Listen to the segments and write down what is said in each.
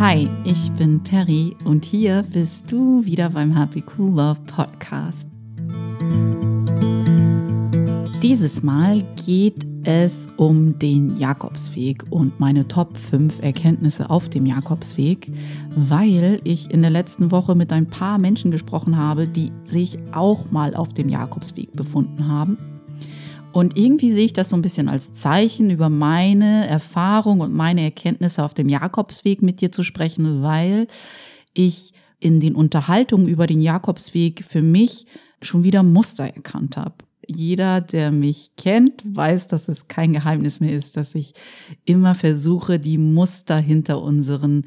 Hi, ich bin Perry und hier bist du wieder beim Happy Cool Love Podcast. Dieses Mal geht es um den Jakobsweg und meine Top 5 Erkenntnisse auf dem Jakobsweg, weil ich in der letzten Woche mit ein paar Menschen gesprochen habe, die sich auch mal auf dem Jakobsweg befunden haben und irgendwie sehe ich das so ein bisschen als Zeichen, über meine Erfahrung und meine Erkenntnisse auf dem Jakobsweg mit dir zu sprechen, weil ich in den Unterhaltungen über den Jakobsweg für mich schon wieder Muster erkannt habe. Jeder, der mich kennt, weiß, dass es kein Geheimnis mehr ist, dass ich immer versuche, die Muster hinter unseren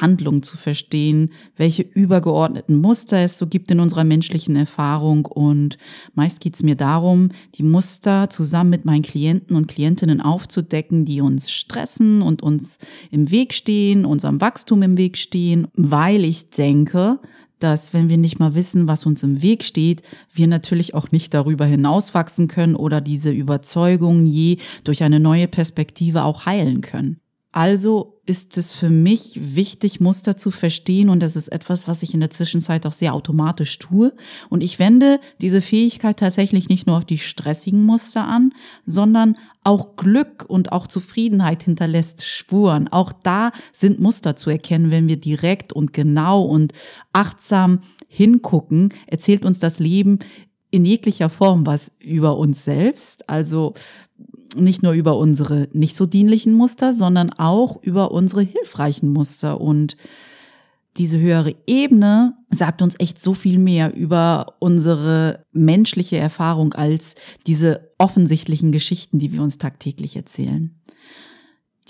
Handlung zu verstehen, welche übergeordneten Muster es so gibt in unserer menschlichen Erfahrung. Und meist geht es mir darum, die Muster zusammen mit meinen Klienten und Klientinnen aufzudecken, die uns stressen und uns im Weg stehen, unserem Wachstum im Weg stehen, weil ich denke, dass wenn wir nicht mal wissen, was uns im Weg steht, wir natürlich auch nicht darüber hinauswachsen können oder diese Überzeugung je durch eine neue Perspektive auch heilen können. Also ist es für mich wichtig, Muster zu verstehen und das ist etwas, was ich in der Zwischenzeit auch sehr automatisch tue. Und ich wende diese Fähigkeit tatsächlich nicht nur auf die stressigen Muster an, sondern auch Glück und auch Zufriedenheit hinterlässt Spuren. Auch da sind Muster zu erkennen, wenn wir direkt und genau und achtsam hingucken, erzählt uns das Leben in jeglicher Form was über uns selbst. Also nicht nur über unsere nicht so dienlichen Muster, sondern auch über unsere hilfreichen Muster. Und diese höhere Ebene sagt uns echt so viel mehr über unsere menschliche Erfahrung als diese offensichtlichen Geschichten, die wir uns tagtäglich erzählen.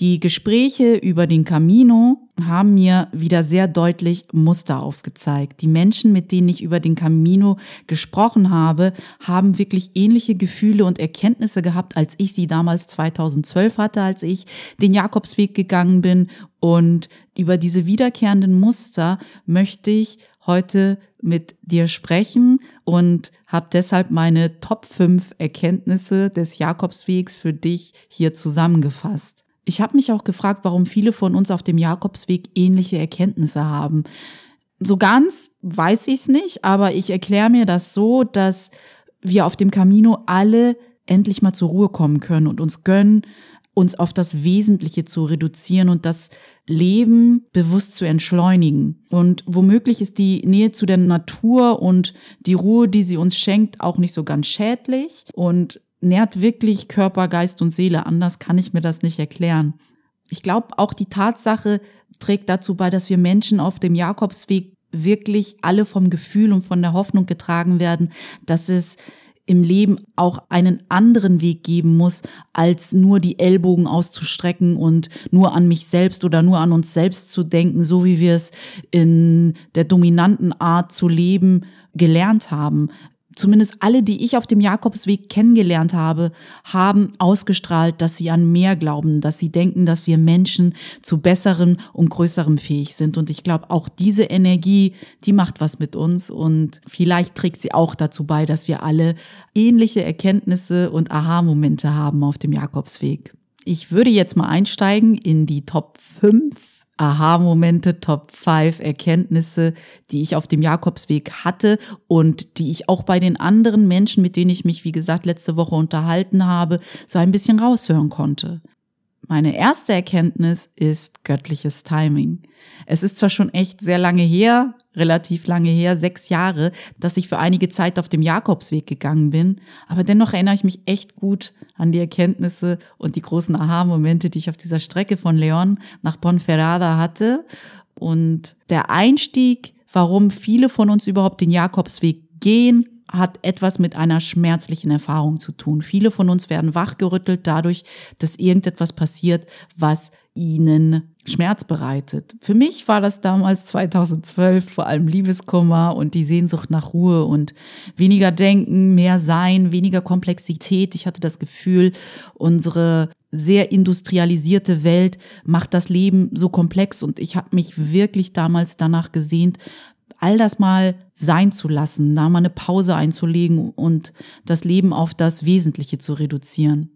Die Gespräche über den Camino haben mir wieder sehr deutlich Muster aufgezeigt. Die Menschen, mit denen ich über den Camino gesprochen habe, haben wirklich ähnliche Gefühle und Erkenntnisse gehabt, als ich sie damals 2012 hatte, als ich den Jakobsweg gegangen bin. Und über diese wiederkehrenden Muster möchte ich heute mit dir sprechen und habe deshalb meine Top 5 Erkenntnisse des Jakobswegs für dich hier zusammengefasst. Ich habe mich auch gefragt, warum viele von uns auf dem Jakobsweg ähnliche Erkenntnisse haben. So ganz weiß ich es nicht, aber ich erkläre mir das so, dass wir auf dem Camino alle endlich mal zur Ruhe kommen können und uns gönnen, uns auf das Wesentliche zu reduzieren und das Leben bewusst zu entschleunigen. Und womöglich ist die Nähe zu der Natur und die Ruhe, die sie uns schenkt, auch nicht so ganz schädlich. Und nährt wirklich Körper, Geist und Seele. Anders kann ich mir das nicht erklären. Ich glaube, auch die Tatsache trägt dazu bei, dass wir Menschen auf dem Jakobsweg wirklich alle vom Gefühl und von der Hoffnung getragen werden, dass es im Leben auch einen anderen Weg geben muss, als nur die Ellbogen auszustrecken und nur an mich selbst oder nur an uns selbst zu denken, so wie wir es in der dominanten Art zu leben gelernt haben zumindest alle, die ich auf dem Jakobsweg kennengelernt habe, haben ausgestrahlt, dass sie an mehr glauben, dass sie denken, dass wir Menschen zu besserem und größerem fähig sind. Und ich glaube, auch diese Energie, die macht was mit uns und vielleicht trägt sie auch dazu bei, dass wir alle ähnliche Erkenntnisse und Aha-Momente haben auf dem Jakobsweg. Ich würde jetzt mal einsteigen in die Top 5 Aha-Momente, Top 5 Erkenntnisse, die ich auf dem Jakobsweg hatte und die ich auch bei den anderen Menschen, mit denen ich mich, wie gesagt, letzte Woche unterhalten habe, so ein bisschen raushören konnte. Meine erste Erkenntnis ist göttliches Timing. Es ist zwar schon echt sehr lange her, relativ lange her, sechs Jahre, dass ich für einige Zeit auf dem Jakobsweg gegangen bin, aber dennoch erinnere ich mich echt gut an die Erkenntnisse und die großen Aha-Momente, die ich auf dieser Strecke von Leon nach Ponferrada hatte. Und der Einstieg, warum viele von uns überhaupt den Jakobsweg gehen, hat etwas mit einer schmerzlichen Erfahrung zu tun. Viele von uns werden wachgerüttelt dadurch, dass irgendetwas passiert, was ihnen Schmerz bereitet. Für mich war das damals 2012 vor allem Liebeskummer und die Sehnsucht nach Ruhe und weniger Denken, mehr Sein, weniger Komplexität. Ich hatte das Gefühl, unsere sehr industrialisierte Welt macht das Leben so komplex und ich habe mich wirklich damals danach gesehnt, all das mal sein zu lassen, da mal eine Pause einzulegen und das Leben auf das Wesentliche zu reduzieren.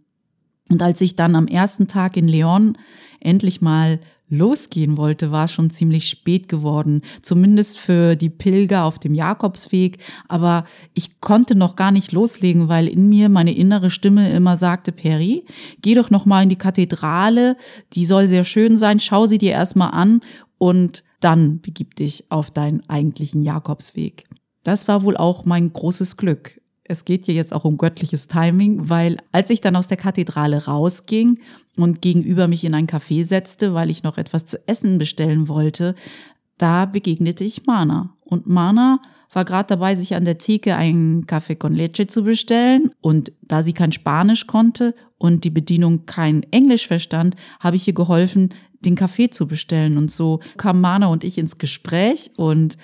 Und als ich dann am ersten Tag in Leon endlich mal losgehen wollte, war schon ziemlich spät geworden, zumindest für die Pilger auf dem Jakobsweg. Aber ich konnte noch gar nicht loslegen, weil in mir meine innere Stimme immer sagte, Peri, geh doch noch mal in die Kathedrale, die soll sehr schön sein, schau sie dir erstmal an und dann begib dich auf deinen eigentlichen Jakobsweg. Das war wohl auch mein großes Glück. Es geht hier jetzt auch um göttliches Timing, weil als ich dann aus der Kathedrale rausging und gegenüber mich in ein Café setzte, weil ich noch etwas zu essen bestellen wollte, da begegnete ich Mana. Und Mana war gerade dabei, sich an der Theke einen Kaffee con leche zu bestellen. Und da sie kein Spanisch konnte und die Bedienung kein Englisch verstand, habe ich ihr geholfen, den Kaffee zu bestellen. Und so kam Mana und ich ins Gespräch. Und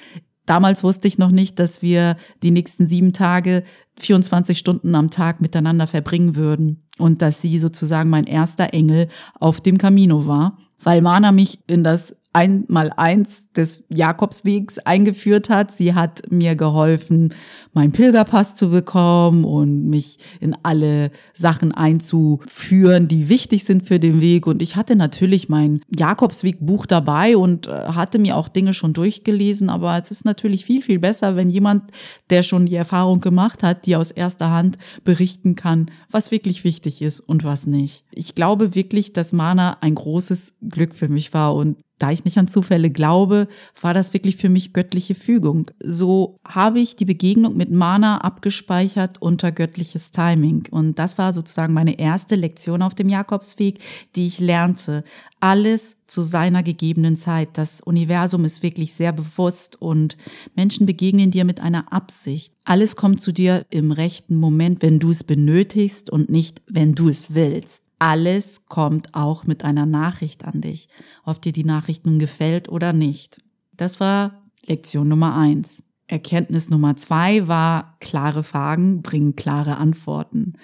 damals wusste ich noch nicht, dass wir die nächsten sieben Tage 24 Stunden am Tag miteinander verbringen würden und dass sie sozusagen mein erster Engel auf dem Camino war, weil Mana mich in das einmal eins des Jakobswegs eingeführt hat. Sie hat mir geholfen, meinen Pilgerpass zu bekommen und mich in alle Sachen einzuführen, die wichtig sind für den Weg. Und ich hatte natürlich mein Jakobsweg-Buch dabei und äh, hatte mir auch Dinge schon durchgelesen. Aber es ist natürlich viel, viel besser, wenn jemand, der schon die Erfahrung gemacht hat, die aus erster Hand berichten kann, was wirklich wichtig ist und was nicht. Ich glaube wirklich, dass Mana ein großes Glück für mich war und da ich nicht an Zufälle glaube, war das wirklich für mich göttliche Fügung. So habe ich die Begegnung mit Mana abgespeichert unter göttliches Timing. Und das war sozusagen meine erste Lektion auf dem Jakobsweg, die ich lernte. Alles zu seiner gegebenen Zeit. Das Universum ist wirklich sehr bewusst und Menschen begegnen dir mit einer Absicht. Alles kommt zu dir im rechten Moment, wenn du es benötigst und nicht, wenn du es willst alles kommt auch mit einer Nachricht an dich, ob dir die Nachricht nun gefällt oder nicht. Das war Lektion Nummer eins. Erkenntnis Nummer zwei war, klare Fragen bringen klare Antworten.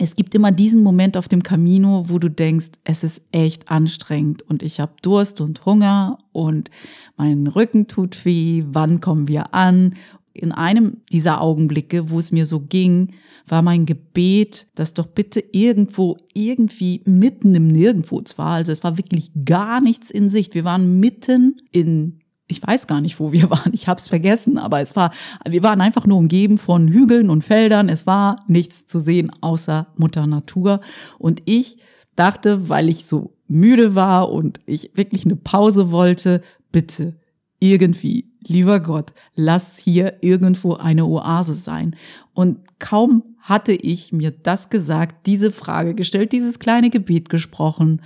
Es gibt immer diesen Moment auf dem Camino, wo du denkst, es ist echt anstrengend und ich habe Durst und Hunger und mein Rücken tut weh, wann kommen wir an in einem dieser Augenblicke, wo es mir so ging, war mein Gebet, dass doch bitte irgendwo, irgendwie mitten im Nirgendwo zwar, also es war wirklich gar nichts in Sicht. Wir waren mitten in ich weiß gar nicht, wo wir waren. Ich habe es vergessen, aber es war, wir waren einfach nur umgeben von Hügeln und Feldern. Es war nichts zu sehen außer Mutter Natur. Und ich dachte, weil ich so müde war und ich wirklich eine Pause wollte, bitte irgendwie lieber Gott, lass hier irgendwo eine Oase sein. Und kaum hatte ich mir das gesagt, diese Frage gestellt, dieses kleine Gebet gesprochen,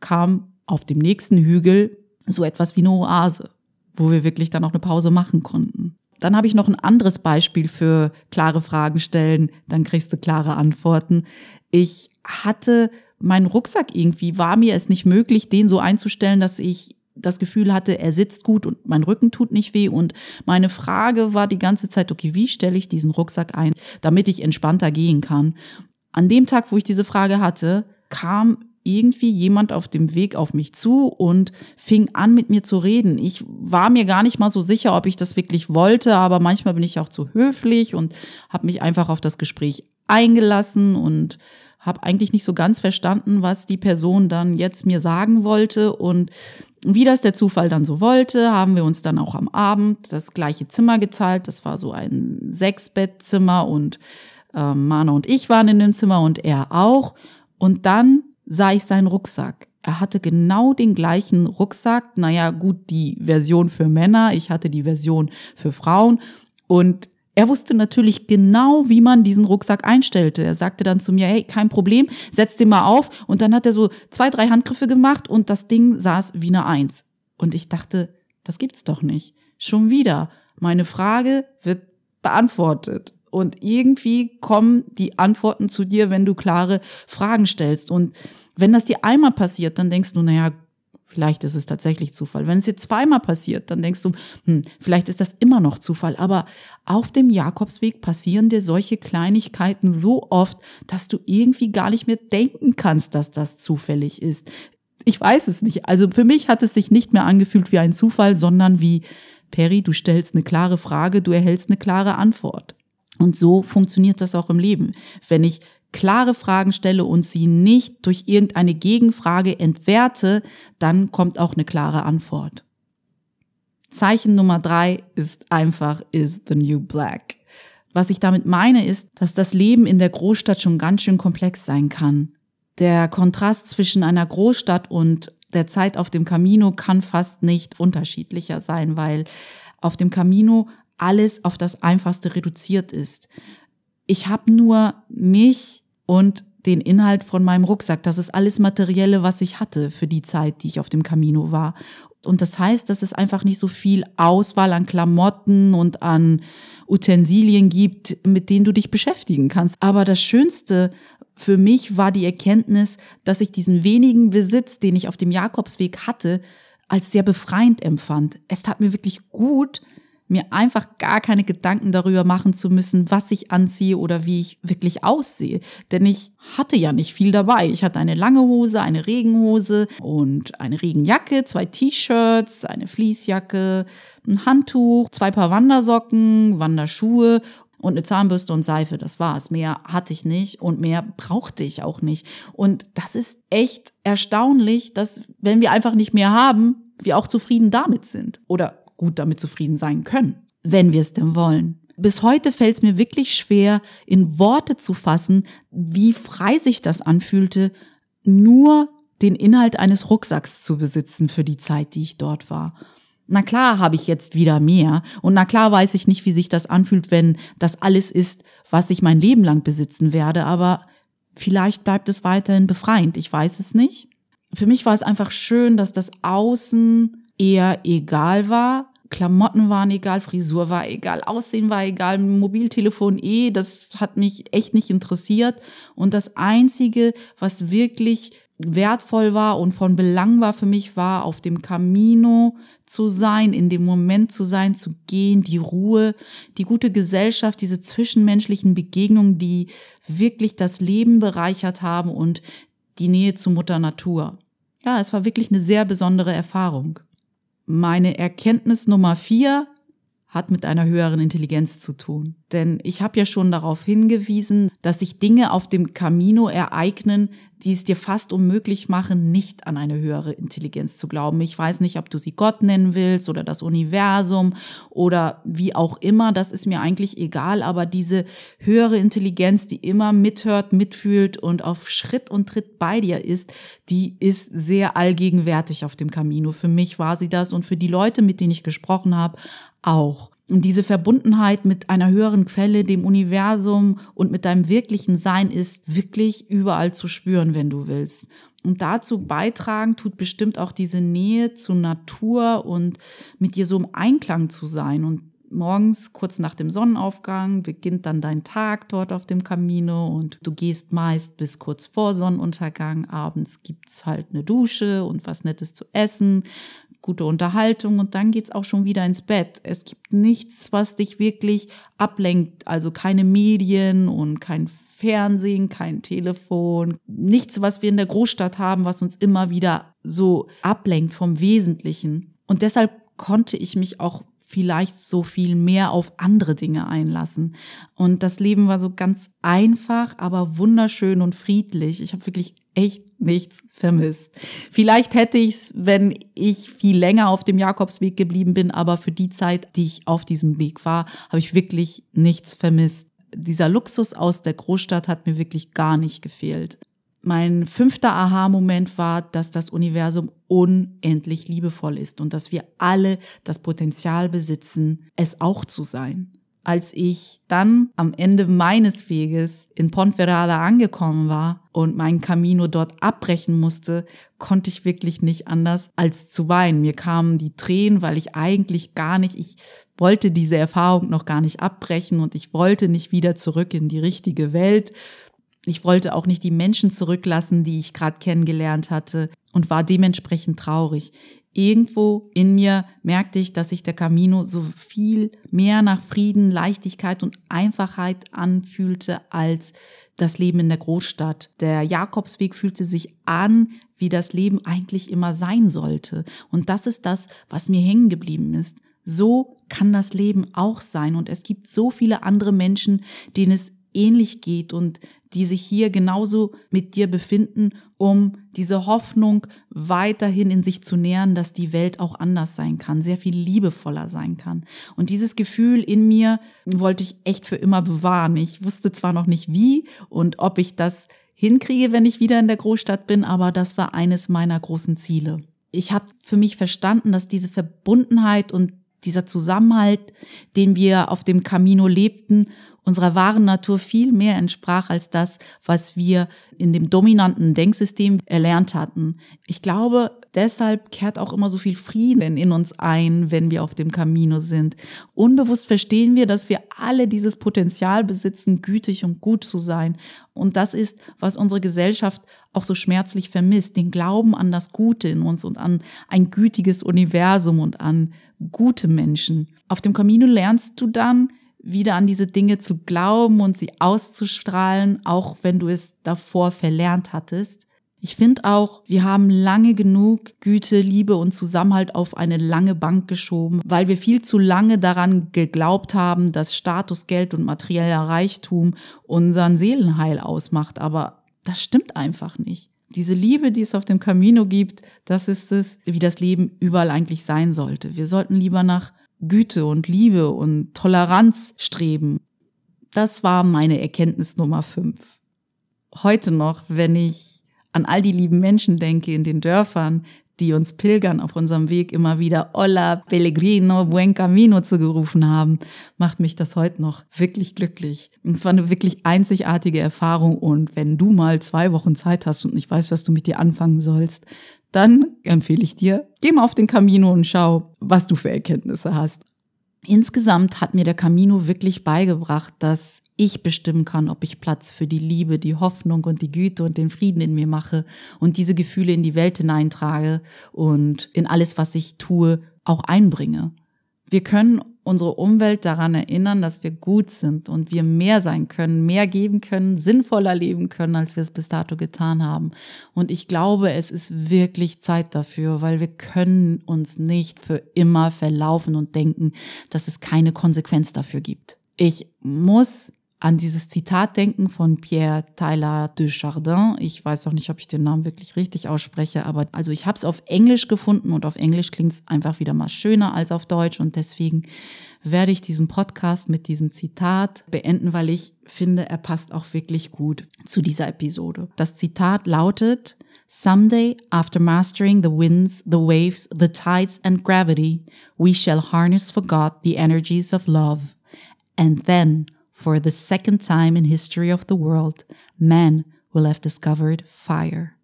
kam auf dem nächsten Hügel so etwas wie eine Oase, wo wir wirklich dann auch eine Pause machen konnten. Dann habe ich noch ein anderes Beispiel für klare Fragen stellen, dann kriegst du klare Antworten. Ich hatte meinen Rucksack irgendwie, war mir es nicht möglich, den so einzustellen, dass ich das Gefühl hatte, er sitzt gut und mein Rücken tut nicht weh. Und meine Frage war die ganze Zeit, okay, wie stelle ich diesen Rucksack ein, damit ich entspannter gehen kann? An dem Tag, wo ich diese Frage hatte, kam irgendwie jemand auf dem Weg auf mich zu und fing an mit mir zu reden. Ich war mir gar nicht mal so sicher, ob ich das wirklich wollte, aber manchmal bin ich auch zu höflich und habe mich einfach auf das Gespräch eingelassen und habe eigentlich nicht so ganz verstanden, was die Person dann jetzt mir sagen wollte und wie das der Zufall dann so wollte, haben wir uns dann auch am Abend das gleiche Zimmer geteilt. Das war so ein Sechsbettzimmer und äh, Mana und ich waren in dem Zimmer und er auch. Und dann sah ich seinen Rucksack. Er hatte genau den gleichen Rucksack. Naja, gut, die Version für Männer. Ich hatte die Version für Frauen. Und er wusste natürlich genau, wie man diesen Rucksack einstellte. Er sagte dann zu mir, hey, kein Problem, setz den mal auf. Und dann hat er so zwei, drei Handgriffe gemacht und das Ding saß wie eine Eins. Und ich dachte, das gibt's doch nicht. Schon wieder. Meine Frage wird beantwortet. Und irgendwie kommen die Antworten zu dir, wenn du klare Fragen stellst. Und wenn das dir einmal passiert, dann denkst du, naja, Vielleicht ist es tatsächlich Zufall. Wenn es dir zweimal passiert, dann denkst du, hm, vielleicht ist das immer noch Zufall. Aber auf dem Jakobsweg passieren dir solche Kleinigkeiten so oft, dass du irgendwie gar nicht mehr denken kannst, dass das zufällig ist. Ich weiß es nicht. Also für mich hat es sich nicht mehr angefühlt wie ein Zufall, sondern wie, Perry, du stellst eine klare Frage, du erhältst eine klare Antwort. Und so funktioniert das auch im Leben. Wenn ich klare Fragen stelle und sie nicht durch irgendeine Gegenfrage entwerte, dann kommt auch eine klare Antwort. Zeichen Nummer drei ist einfach is the new black. Was ich damit meine, ist, dass das Leben in der Großstadt schon ganz schön komplex sein kann. Der Kontrast zwischen einer Großstadt und der Zeit auf dem Camino kann fast nicht unterschiedlicher sein, weil auf dem Camino alles auf das Einfachste reduziert ist. Ich habe nur mich und den Inhalt von meinem Rucksack. Das ist alles Materielle, was ich hatte für die Zeit, die ich auf dem Camino war. Und das heißt, dass es einfach nicht so viel Auswahl an Klamotten und an Utensilien gibt, mit denen du dich beschäftigen kannst. Aber das Schönste für mich war die Erkenntnis, dass ich diesen wenigen Besitz, den ich auf dem Jakobsweg hatte, als sehr befreiend empfand. Es tat mir wirklich gut, mir einfach gar keine Gedanken darüber machen zu müssen, was ich anziehe oder wie ich wirklich aussehe. Denn ich hatte ja nicht viel dabei. Ich hatte eine lange Hose, eine Regenhose und eine Regenjacke, zwei T-Shirts, eine Fließjacke, ein Handtuch, zwei Paar Wandersocken, Wanderschuhe und eine Zahnbürste und Seife. Das war's. Mehr hatte ich nicht und mehr brauchte ich auch nicht. Und das ist echt erstaunlich, dass wenn wir einfach nicht mehr haben, wir auch zufrieden damit sind oder gut damit zufrieden sein können, wenn wir es denn wollen. Bis heute fällt es mir wirklich schwer, in Worte zu fassen, wie frei sich das anfühlte, nur den Inhalt eines Rucksacks zu besitzen für die Zeit, die ich dort war. Na klar habe ich jetzt wieder mehr und na klar weiß ich nicht, wie sich das anfühlt, wenn das alles ist, was ich mein Leben lang besitzen werde, aber vielleicht bleibt es weiterhin befreiend, ich weiß es nicht. Für mich war es einfach schön, dass das Außen eher egal war. Klamotten waren egal, Frisur war egal, Aussehen war egal, Mobiltelefon eh, das hat mich echt nicht interessiert. Und das Einzige, was wirklich wertvoll war und von Belang war für mich, war auf dem Camino zu sein, in dem Moment zu sein, zu gehen, die Ruhe, die gute Gesellschaft, diese zwischenmenschlichen Begegnungen, die wirklich das Leben bereichert haben und die Nähe zu Mutter Natur. Ja, es war wirklich eine sehr besondere Erfahrung. Meine Erkenntnis Nummer vier hat mit einer höheren Intelligenz zu tun. Denn ich habe ja schon darauf hingewiesen, dass sich Dinge auf dem Camino ereignen, die es dir fast unmöglich machen, nicht an eine höhere Intelligenz zu glauben. Ich weiß nicht, ob du sie Gott nennen willst oder das Universum oder wie auch immer, das ist mir eigentlich egal, aber diese höhere Intelligenz, die immer mithört, mitfühlt und auf Schritt und Tritt bei dir ist, die ist sehr allgegenwärtig auf dem Camino. Für mich war sie das und für die Leute, mit denen ich gesprochen habe, auch. Und diese Verbundenheit mit einer höheren Quelle, dem Universum und mit deinem wirklichen Sein ist wirklich überall zu spüren, wenn du willst. Und dazu beitragen tut bestimmt auch diese Nähe zur Natur und mit dir so im Einklang zu sein. Und morgens, kurz nach dem Sonnenaufgang, beginnt dann dein Tag dort auf dem Camino und du gehst meist bis kurz vor Sonnenuntergang. Abends gibt's halt eine Dusche und was Nettes zu essen gute Unterhaltung und dann geht's auch schon wieder ins Bett. Es gibt nichts, was dich wirklich ablenkt, also keine Medien und kein Fernsehen, kein Telefon, nichts, was wir in der Großstadt haben, was uns immer wieder so ablenkt vom Wesentlichen. Und deshalb konnte ich mich auch vielleicht so viel mehr auf andere Dinge einlassen. Und das Leben war so ganz einfach, aber wunderschön und friedlich. Ich habe wirklich echt nichts vermisst. Vielleicht hätte ich es, wenn ich viel länger auf dem Jakobsweg geblieben bin, aber für die Zeit, die ich auf diesem Weg war, habe ich wirklich nichts vermisst. Dieser Luxus aus der Großstadt hat mir wirklich gar nicht gefehlt. Mein fünfter Aha-Moment war, dass das Universum unendlich liebevoll ist und dass wir alle das Potenzial besitzen, es auch zu sein. Als ich dann am Ende meines Weges in Ponferrada angekommen war und mein Camino dort abbrechen musste, konnte ich wirklich nicht anders als zu weinen. Mir kamen die Tränen, weil ich eigentlich gar nicht, ich wollte diese Erfahrung noch gar nicht abbrechen und ich wollte nicht wieder zurück in die richtige Welt, ich wollte auch nicht die Menschen zurücklassen, die ich gerade kennengelernt hatte und war dementsprechend traurig. Irgendwo in mir merkte ich, dass sich der Camino so viel mehr nach Frieden, Leichtigkeit und Einfachheit anfühlte als das Leben in der Großstadt. Der Jakobsweg fühlte sich an, wie das Leben eigentlich immer sein sollte. Und das ist das, was mir hängen geblieben ist. So kann das Leben auch sein. Und es gibt so viele andere Menschen, denen es ähnlich geht und die sich hier genauso mit dir befinden, um diese Hoffnung weiterhin in sich zu nähern, dass die Welt auch anders sein kann, sehr viel liebevoller sein kann. Und dieses Gefühl in mir wollte ich echt für immer bewahren. Ich wusste zwar noch nicht wie und ob ich das hinkriege, wenn ich wieder in der Großstadt bin, aber das war eines meiner großen Ziele. Ich habe für mich verstanden, dass diese Verbundenheit und dieser Zusammenhalt, den wir auf dem Camino lebten, unserer wahren Natur viel mehr entsprach als das, was wir in dem dominanten Denksystem erlernt hatten. Ich glaube, deshalb kehrt auch immer so viel Frieden in uns ein, wenn wir auf dem Camino sind. Unbewusst verstehen wir, dass wir alle dieses Potenzial besitzen, gütig und gut zu sein. Und das ist, was unsere Gesellschaft auch so schmerzlich vermisst, den Glauben an das Gute in uns und an ein gütiges Universum und an gute Menschen. Auf dem Camino lernst du dann, wieder an diese Dinge zu glauben und sie auszustrahlen, auch wenn du es davor verlernt hattest. Ich finde auch, wir haben lange genug Güte, Liebe und Zusammenhalt auf eine lange Bank geschoben, weil wir viel zu lange daran geglaubt haben, dass Status, Geld und materieller Reichtum unseren Seelenheil ausmacht. Aber das stimmt einfach nicht. Diese Liebe, die es auf dem Camino gibt, das ist es, wie das Leben überall eigentlich sein sollte. Wir sollten lieber nach Güte und Liebe und Toleranz streben. Das war meine Erkenntnis Nummer fünf. Heute noch, wenn ich an all die lieben Menschen denke in den Dörfern, die uns Pilgern auf unserem Weg immer wieder Hola, Pellegrino, Buen Camino zugerufen haben, macht mich das heute noch wirklich glücklich. es war eine wirklich einzigartige Erfahrung und wenn du mal zwei Wochen Zeit hast und nicht weißt, was du mit dir anfangen sollst, dann empfehle ich dir, geh mal auf den Camino und schau, was du für Erkenntnisse hast. Insgesamt hat mir der Camino wirklich beigebracht, dass ich bestimmen kann, ob ich Platz für die Liebe, die Hoffnung und die Güte und den Frieden in mir mache und diese Gefühle in die Welt hineintrage und in alles, was ich tue, auch einbringe. Wir können unsere Umwelt daran erinnern, dass wir gut sind und wir mehr sein können, mehr geben können, sinnvoller leben können, als wir es bis dato getan haben. Und ich glaube, es ist wirklich Zeit dafür, weil wir können uns nicht für immer verlaufen und denken, dass es keine Konsequenz dafür gibt. Ich muss an dieses Zitat denken von Pierre Tyler de Chardin. Ich weiß auch nicht, ob ich den Namen wirklich richtig ausspreche, aber also ich habe es auf Englisch gefunden und auf Englisch klingt es einfach wieder mal schöner als auf Deutsch und deswegen werde ich diesen Podcast mit diesem Zitat beenden, weil ich finde, er passt auch wirklich gut zu dieser Episode. Das Zitat lautet, Someday, after mastering the winds, the waves, the tides and gravity, we shall harness for God the energies of love. And then For the second time in history of the world, man will have discovered fire.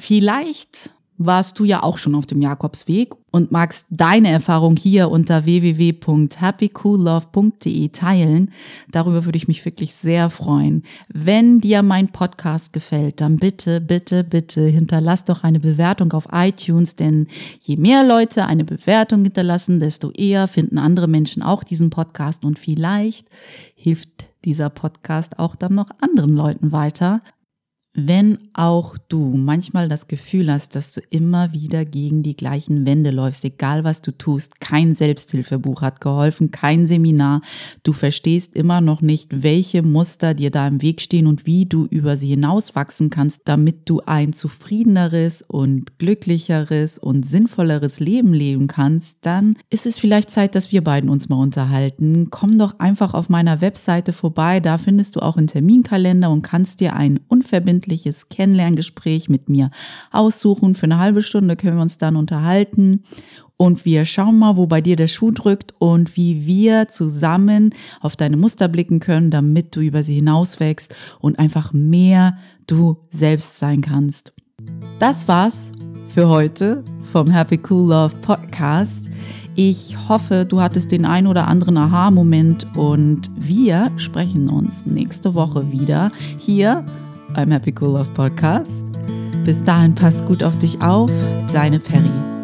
Vielleicht warst du ja auch schon auf dem Jakobsweg und magst deine Erfahrung hier unter www.happycoollove.de teilen. Darüber würde ich mich wirklich sehr freuen. Wenn dir mein Podcast gefällt, dann bitte, bitte, bitte hinterlass doch eine Bewertung auf iTunes, denn je mehr Leute eine Bewertung hinterlassen, desto eher finden andere Menschen auch diesen Podcast und vielleicht hilft dieser Podcast auch dann noch anderen Leuten weiter. Wenn auch du manchmal das Gefühl hast, dass du immer wieder gegen die gleichen Wände läufst, egal was du tust, kein Selbsthilfebuch hat geholfen, kein Seminar, du verstehst immer noch nicht, welche Muster dir da im Weg stehen und wie du über sie hinauswachsen kannst, damit du ein zufriedeneres und glücklicheres und sinnvolleres Leben leben kannst, dann ist es vielleicht Zeit, dass wir beiden uns mal unterhalten. Komm doch einfach auf meiner Webseite vorbei, da findest du auch einen Terminkalender und kannst dir einen unverbindlichen unverbindliches Kennenlerngespräch mit mir aussuchen. Für eine halbe Stunde können wir uns dann unterhalten und wir schauen mal, wo bei dir der Schuh drückt und wie wir zusammen auf deine Muster blicken können, damit du über sie hinauswächst und einfach mehr du selbst sein kannst. Das war's für heute vom Happy Cool Love Podcast. Ich hoffe, du hattest den ein oder anderen Aha-Moment und wir sprechen uns nächste Woche wieder hier beim Happy Cool Love Podcast. Bis dahin, pass gut auf dich auf. Deine Perry.